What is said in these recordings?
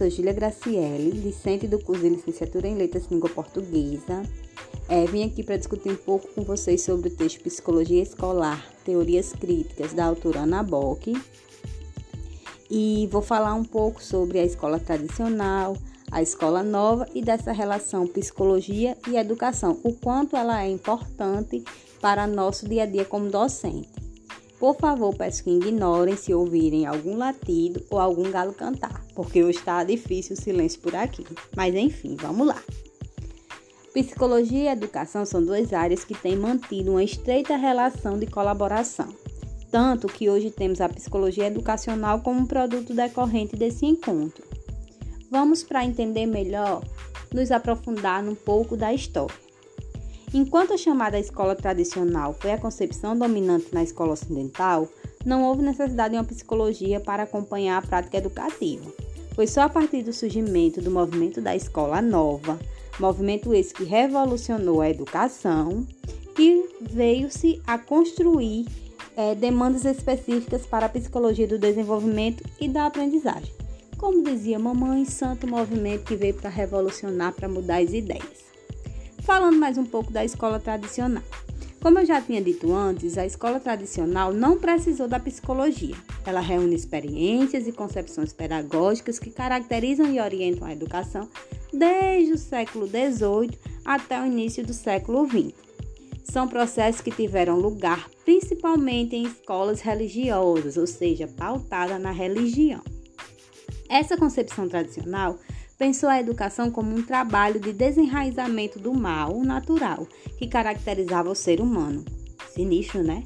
professora Gília Graciele, discente do curso de licenciatura em Letras Língua Portuguesa. É, vim aqui para discutir um pouco com vocês sobre o texto Psicologia Escolar, Teorias Críticas, da autora Ana Bock. E vou falar um pouco sobre a escola tradicional, a escola nova e dessa relação psicologia e educação, o quanto ela é importante para nosso dia a dia como docente. Por favor, peço que ignorem se ouvirem algum latido ou algum galo cantar, porque hoje está difícil o silêncio por aqui. Mas enfim, vamos lá. Psicologia e educação são duas áreas que têm mantido uma estreita relação de colaboração, tanto que hoje temos a psicologia educacional como um produto decorrente desse encontro. Vamos, para entender melhor, nos aprofundar um pouco da história. Enquanto a chamada escola tradicional foi a concepção dominante na escola ocidental, não houve necessidade de uma psicologia para acompanhar a prática educativa. Foi só a partir do surgimento do movimento da escola nova, movimento esse que revolucionou a educação, que veio-se a construir é, demandas específicas para a psicologia do desenvolvimento e da aprendizagem. Como dizia mamãe, santo movimento que veio para revolucionar, para mudar as ideias. Falando mais um pouco da escola tradicional. Como eu já tinha dito antes, a escola tradicional não precisou da psicologia. Ela reúne experiências e concepções pedagógicas que caracterizam e orientam a educação desde o século XVIII até o início do século XX. São processos que tiveram lugar principalmente em escolas religiosas, ou seja, pautada na religião. Essa concepção tradicional pensou a educação como um trabalho de desenraizamento do mal natural que caracterizava o ser humano. Sinistro, né?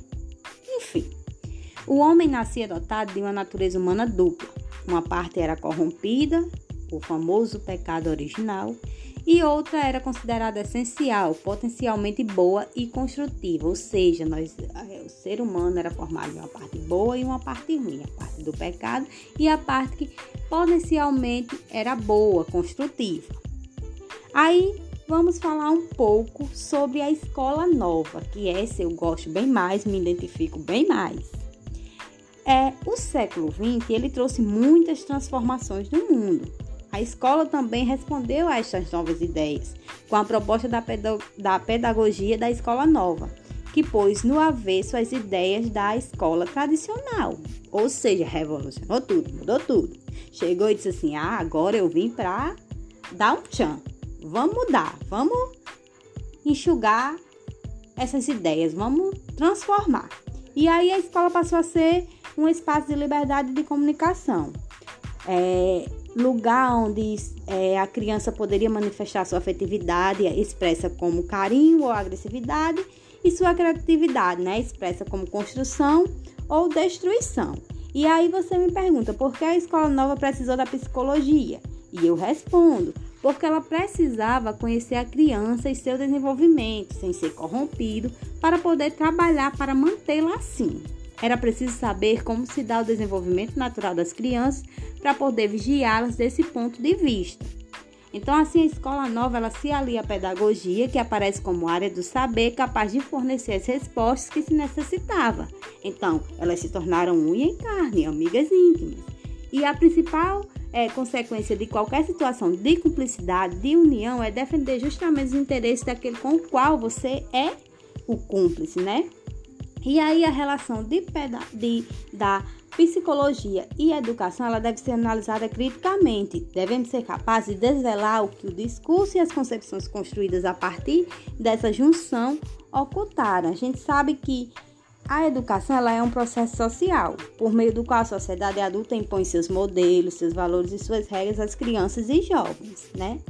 Enfim, o homem nascia dotado de uma natureza humana dupla. Uma parte era corrompida, o famoso pecado original, e outra era considerada essencial, potencialmente boa e construtiva, ou seja, nós, eh, o ser humano era formado de uma parte boa e uma parte ruim, a parte do pecado e a parte que potencialmente era boa, construtiva. Aí vamos falar um pouco sobre a escola nova, que essa eu gosto bem mais, me identifico bem mais. É, o século XX ele trouxe muitas transformações no mundo. A escola também respondeu a estas novas ideias, com a proposta da, da pedagogia da escola nova, que pôs no avesso as ideias da escola tradicional, ou seja, revolucionou tudo, mudou tudo. Chegou e disse assim: ah, agora eu vim para dar um tchan, vamos mudar, vamos enxugar essas ideias, vamos transformar. E aí a escola passou a ser um espaço de liberdade de comunicação. É, lugar onde é, a criança poderia manifestar sua afetividade expressa como carinho ou agressividade e sua criatividade, né, expressa como construção ou destruição. E aí você me pergunta por que a escola nova precisou da psicologia? E eu respondo, porque ela precisava conhecer a criança e seu desenvolvimento, sem ser corrompido, para poder trabalhar para mantê-la assim. Era preciso saber como se dá o desenvolvimento natural das crianças para poder vigiá-las desse ponto de vista. Então, assim, a escola nova ela se alia à pedagogia, que aparece como área do saber capaz de fornecer as respostas que se necessitava. Então, elas se tornaram unha em carne, amigas íntimas. E a principal é, consequência de qualquer situação de cumplicidade, de união, é defender justamente os interesses daquele com o qual você é o cúmplice, né? E aí a relação de, de, da psicologia e educação ela deve ser analisada criticamente. Devemos ser capazes de desvelar o que o discurso e as concepções construídas a partir dessa junção ocultaram. A gente sabe que a educação ela é um processo social, por meio do qual a sociedade adulta impõe seus modelos, seus valores e suas regras às crianças e jovens, né?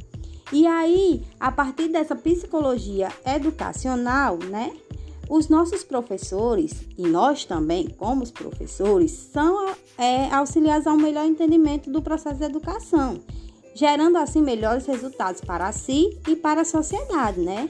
E aí, a partir dessa psicologia educacional, né, os nossos professores, e nós também, como professores, são é, auxiliares ao melhor entendimento do processo de educação, gerando assim melhores resultados para si e para a sociedade, né?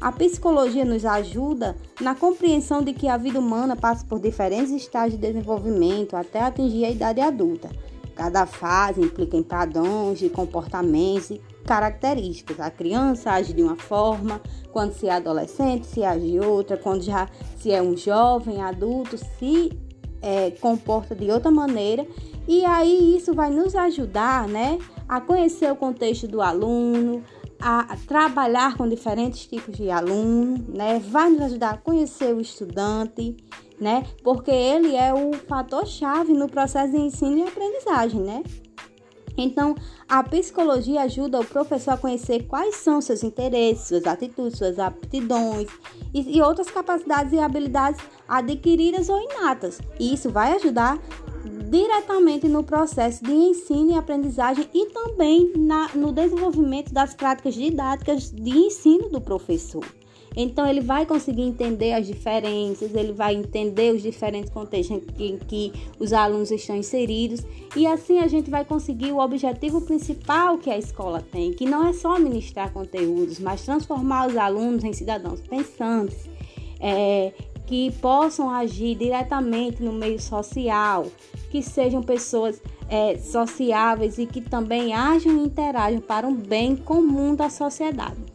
A psicologia nos ajuda na compreensão de que a vida humana passa por diferentes estágios de desenvolvimento até atingir a idade adulta. Cada fase implica em padrões de comportamentos características. A criança age de uma forma, quando se é adolescente, se age de outra, quando já se é um jovem, adulto, se é, comporta de outra maneira. E aí isso vai nos ajudar, né, a conhecer o contexto do aluno, a trabalhar com diferentes tipos de aluno, né? Vai nos ajudar a conhecer o estudante, né? Porque ele é o fator chave no processo de ensino e aprendizagem, né? Então, a psicologia ajuda o professor a conhecer quais são seus interesses, suas atitudes, suas aptidões e, e outras capacidades e habilidades adquiridas ou inatas. E isso vai ajudar diretamente no processo de ensino e aprendizagem e também na, no desenvolvimento das práticas didáticas de ensino do professor. Então ele vai conseguir entender as diferenças, ele vai entender os diferentes contextos em que, os alunos estão inseridos e assim a gente vai conseguir o objetivo principal que a escola tem, que não é só ministrar conteúdos, mas transformar os alunos em cidadãos pensantes, é, que possam agir diretamente no meio social, que sejam pessoas é, sociáveis e que também ajam e interajam para um bem comum da sociedade.